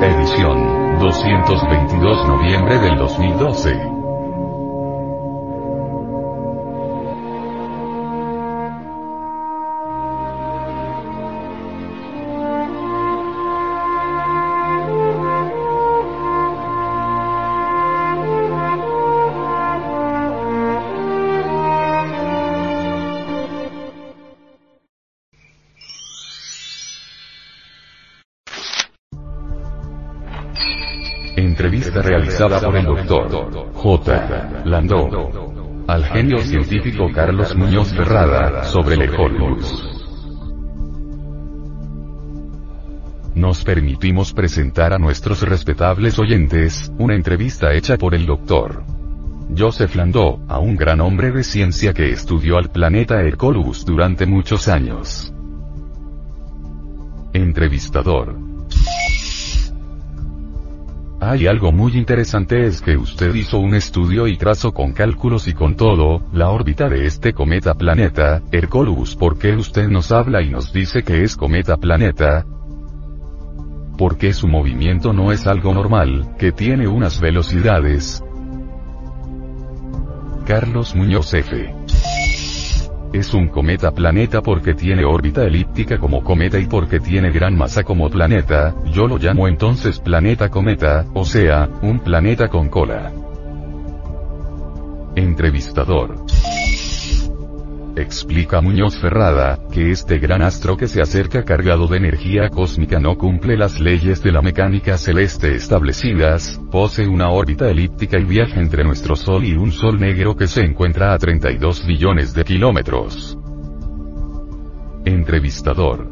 Edición 222 noviembre del 2012. Entrevista realizada por el doctor J. Landó al genio científico Carlos Muñoz Ferrada sobre el Ecolus. Nos permitimos presentar a nuestros respetables oyentes una entrevista hecha por el doctor Joseph Landó, a un gran hombre de ciencia que estudió al planeta Hercolus durante muchos años. Entrevistador hay algo muy interesante es que usted hizo un estudio y trazó con cálculos y con todo, la órbita de este cometa planeta, Hercolus. ¿Por qué usted nos habla y nos dice que es cometa planeta? Porque su movimiento no es algo normal, que tiene unas velocidades. Carlos Muñoz F. Es un cometa planeta porque tiene órbita elíptica como cometa y porque tiene gran masa como planeta, yo lo llamo entonces planeta cometa, o sea, un planeta con cola. Entrevistador. Explica Muñoz Ferrada, que este gran astro que se acerca cargado de energía cósmica no cumple las leyes de la mecánica celeste establecidas, posee una órbita elíptica y viaja entre nuestro Sol y un Sol negro que se encuentra a 32 billones de kilómetros. Entrevistador.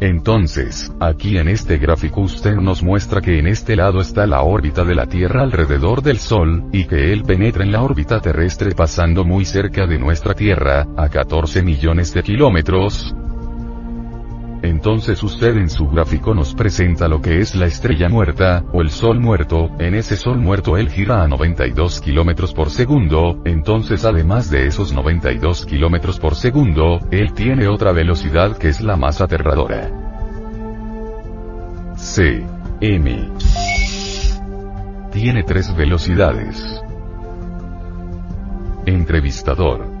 Entonces, aquí en este gráfico usted nos muestra que en este lado está la órbita de la Tierra alrededor del Sol, y que él penetra en la órbita terrestre pasando muy cerca de nuestra Tierra, a 14 millones de kilómetros, entonces usted en su gráfico nos presenta lo que es la estrella muerta, o el sol muerto, en ese sol muerto él gira a 92 kilómetros por segundo, entonces además de esos 92 kilómetros por segundo, él tiene otra velocidad que es la más aterradora. C. M. Tiene tres velocidades. Entrevistador.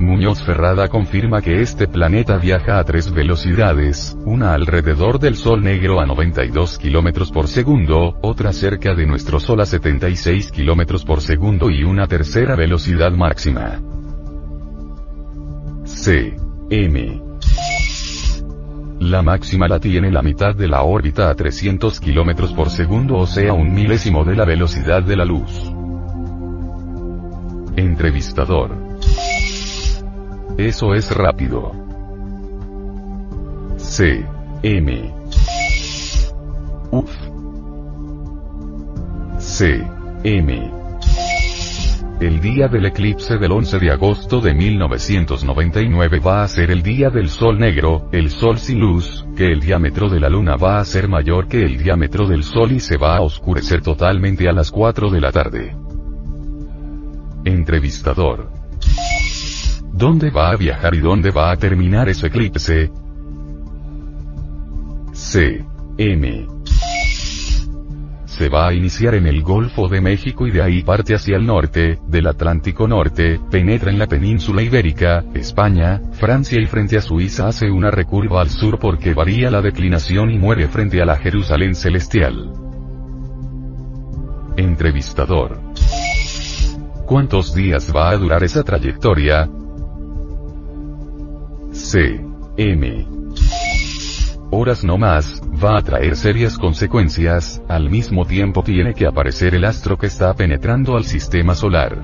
Muñoz Ferrada confirma que este planeta viaja a tres velocidades, una alrededor del Sol negro a 92 km por segundo, otra cerca de nuestro Sol a 76 km por segundo y una tercera velocidad máxima. C. M. La máxima la tiene la mitad de la órbita a 300 km por segundo o sea un milésimo de la velocidad de la luz. Entrevistador. Eso es rápido. C. M. Uf. C. M. El día del eclipse del 11 de agosto de 1999 va a ser el día del Sol negro, el Sol sin luz, que el diámetro de la Luna va a ser mayor que el diámetro del Sol y se va a oscurecer totalmente a las 4 de la tarde. Entrevistador. ¿Dónde va a viajar y dónde va a terminar ese eclipse? C. M. Se va a iniciar en el Golfo de México y de ahí parte hacia el norte, del Atlántico Norte, penetra en la península ibérica, España, Francia y frente a Suiza hace una recurva al sur porque varía la declinación y muere frente a la Jerusalén celestial. Entrevistador. ¿Cuántos días va a durar esa trayectoria? C. M. Horas no más, va a traer serias consecuencias, al mismo tiempo tiene que aparecer el astro que está penetrando al sistema solar.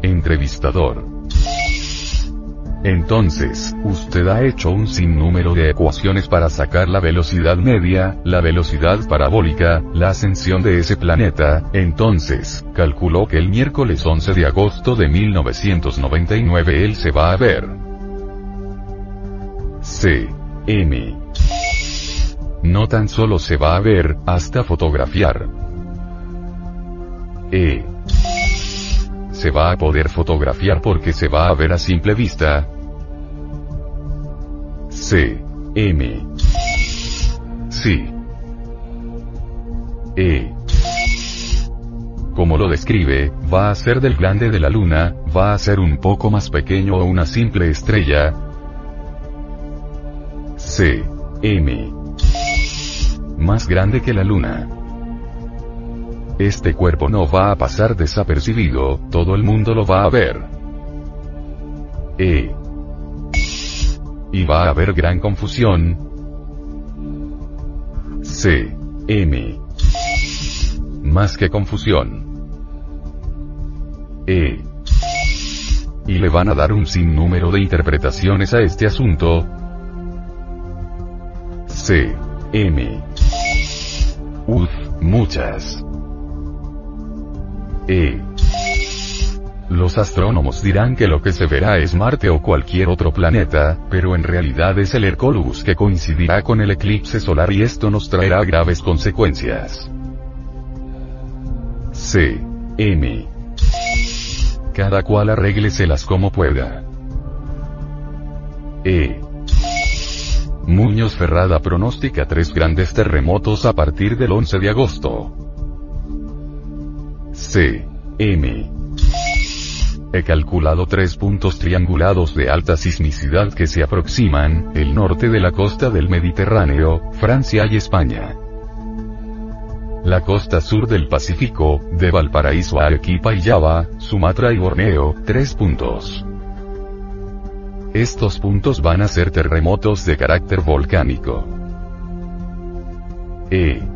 Entrevistador. Entonces, usted ha hecho un sinnúmero de ecuaciones para sacar la velocidad media, la velocidad parabólica, la ascensión de ese planeta, entonces, calculó que el miércoles 11 de agosto de 1999 él se va a ver. C. M. No tan solo se va a ver, hasta fotografiar. E se va a poder fotografiar porque se va a ver a simple vista. C. M. Sí. E. Como lo describe, va a ser del grande de la luna, va a ser un poco más pequeño o una simple estrella. C. M. Más grande que la luna. Este cuerpo no va a pasar desapercibido, todo el mundo lo va a ver. E. Y va a haber gran confusión. C. M. Más que confusión. E. Y le van a dar un sinnúmero de interpretaciones a este asunto. C. M. Uf, muchas. E. Los astrónomos dirán que lo que se verá es Marte o cualquier otro planeta, pero en realidad es el Hercolus que coincidirá con el eclipse solar y esto nos traerá graves consecuencias. C. M. Cada cual arrégleselas como pueda. E. Muñoz Ferrada pronostica tres grandes terremotos a partir del 11 de agosto. C. M. He calculado tres puntos triangulados de alta sismicidad que se aproximan, el norte de la costa del Mediterráneo, Francia y España. La costa sur del Pacífico, de Valparaíso a Arequipa y Java, Sumatra y Borneo, tres puntos. Estos puntos van a ser terremotos de carácter volcánico. E.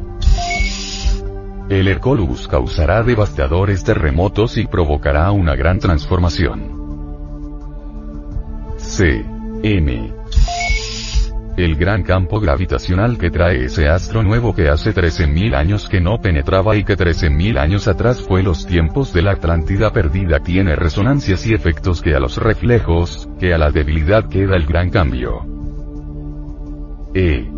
El Hercolus causará devastadores terremotos y provocará una gran transformación. C. M. El gran campo gravitacional que trae ese astro nuevo que hace 13.000 años que no penetraba y que 13.000 años atrás fue los tiempos de la Atlántida perdida tiene resonancias y efectos que a los reflejos, que a la debilidad queda el gran cambio. E.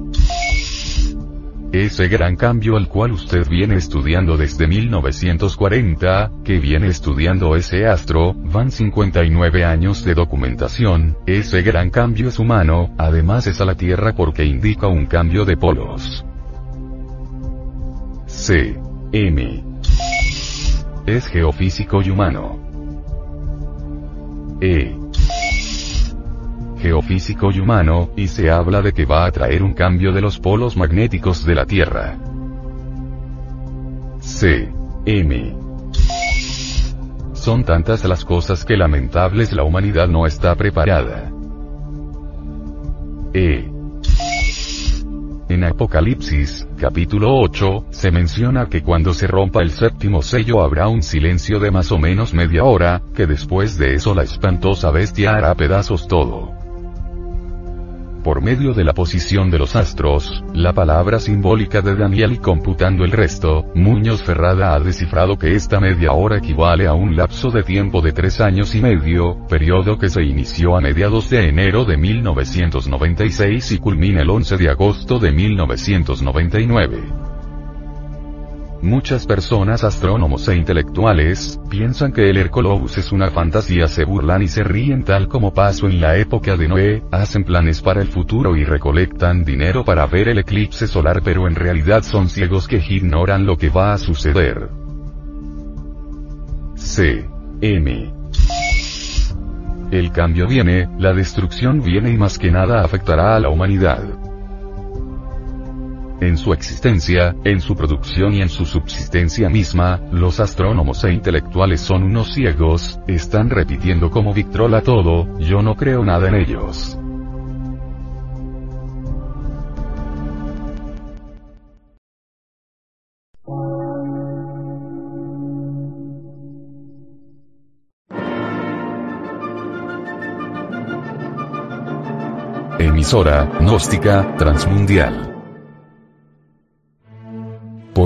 Ese gran cambio al cual usted viene estudiando desde 1940, que viene estudiando ese astro, van 59 años de documentación, ese gran cambio es humano, además es a la Tierra porque indica un cambio de polos. C. M. Es geofísico y humano. E geofísico y humano, y se habla de que va a traer un cambio de los polos magnéticos de la Tierra. C. M. Son tantas las cosas que lamentables la humanidad no está preparada. E. En Apocalipsis, capítulo 8, se menciona que cuando se rompa el séptimo sello habrá un silencio de más o menos media hora, que después de eso la espantosa bestia hará pedazos todo por medio de la posición de los astros, la palabra simbólica de Daniel y computando el resto, Muñoz Ferrada ha descifrado que esta media hora equivale a un lapso de tiempo de tres años y medio, periodo que se inició a mediados de enero de 1996 y culmina el 11 de agosto de 1999. Muchas personas astrónomos e intelectuales, piensan que el Hercolobus es una fantasía, se burlan y se ríen tal como pasó en la época de Noé, hacen planes para el futuro y recolectan dinero para ver el eclipse solar pero en realidad son ciegos que ignoran lo que va a suceder. C. M. El cambio viene, la destrucción viene y más que nada afectará a la humanidad en su existencia, en su producción y en su subsistencia misma, los astrónomos e intelectuales son unos ciegos, están repitiendo como Victrola todo, yo no creo nada en ellos. Emisora, gnóstica, transmundial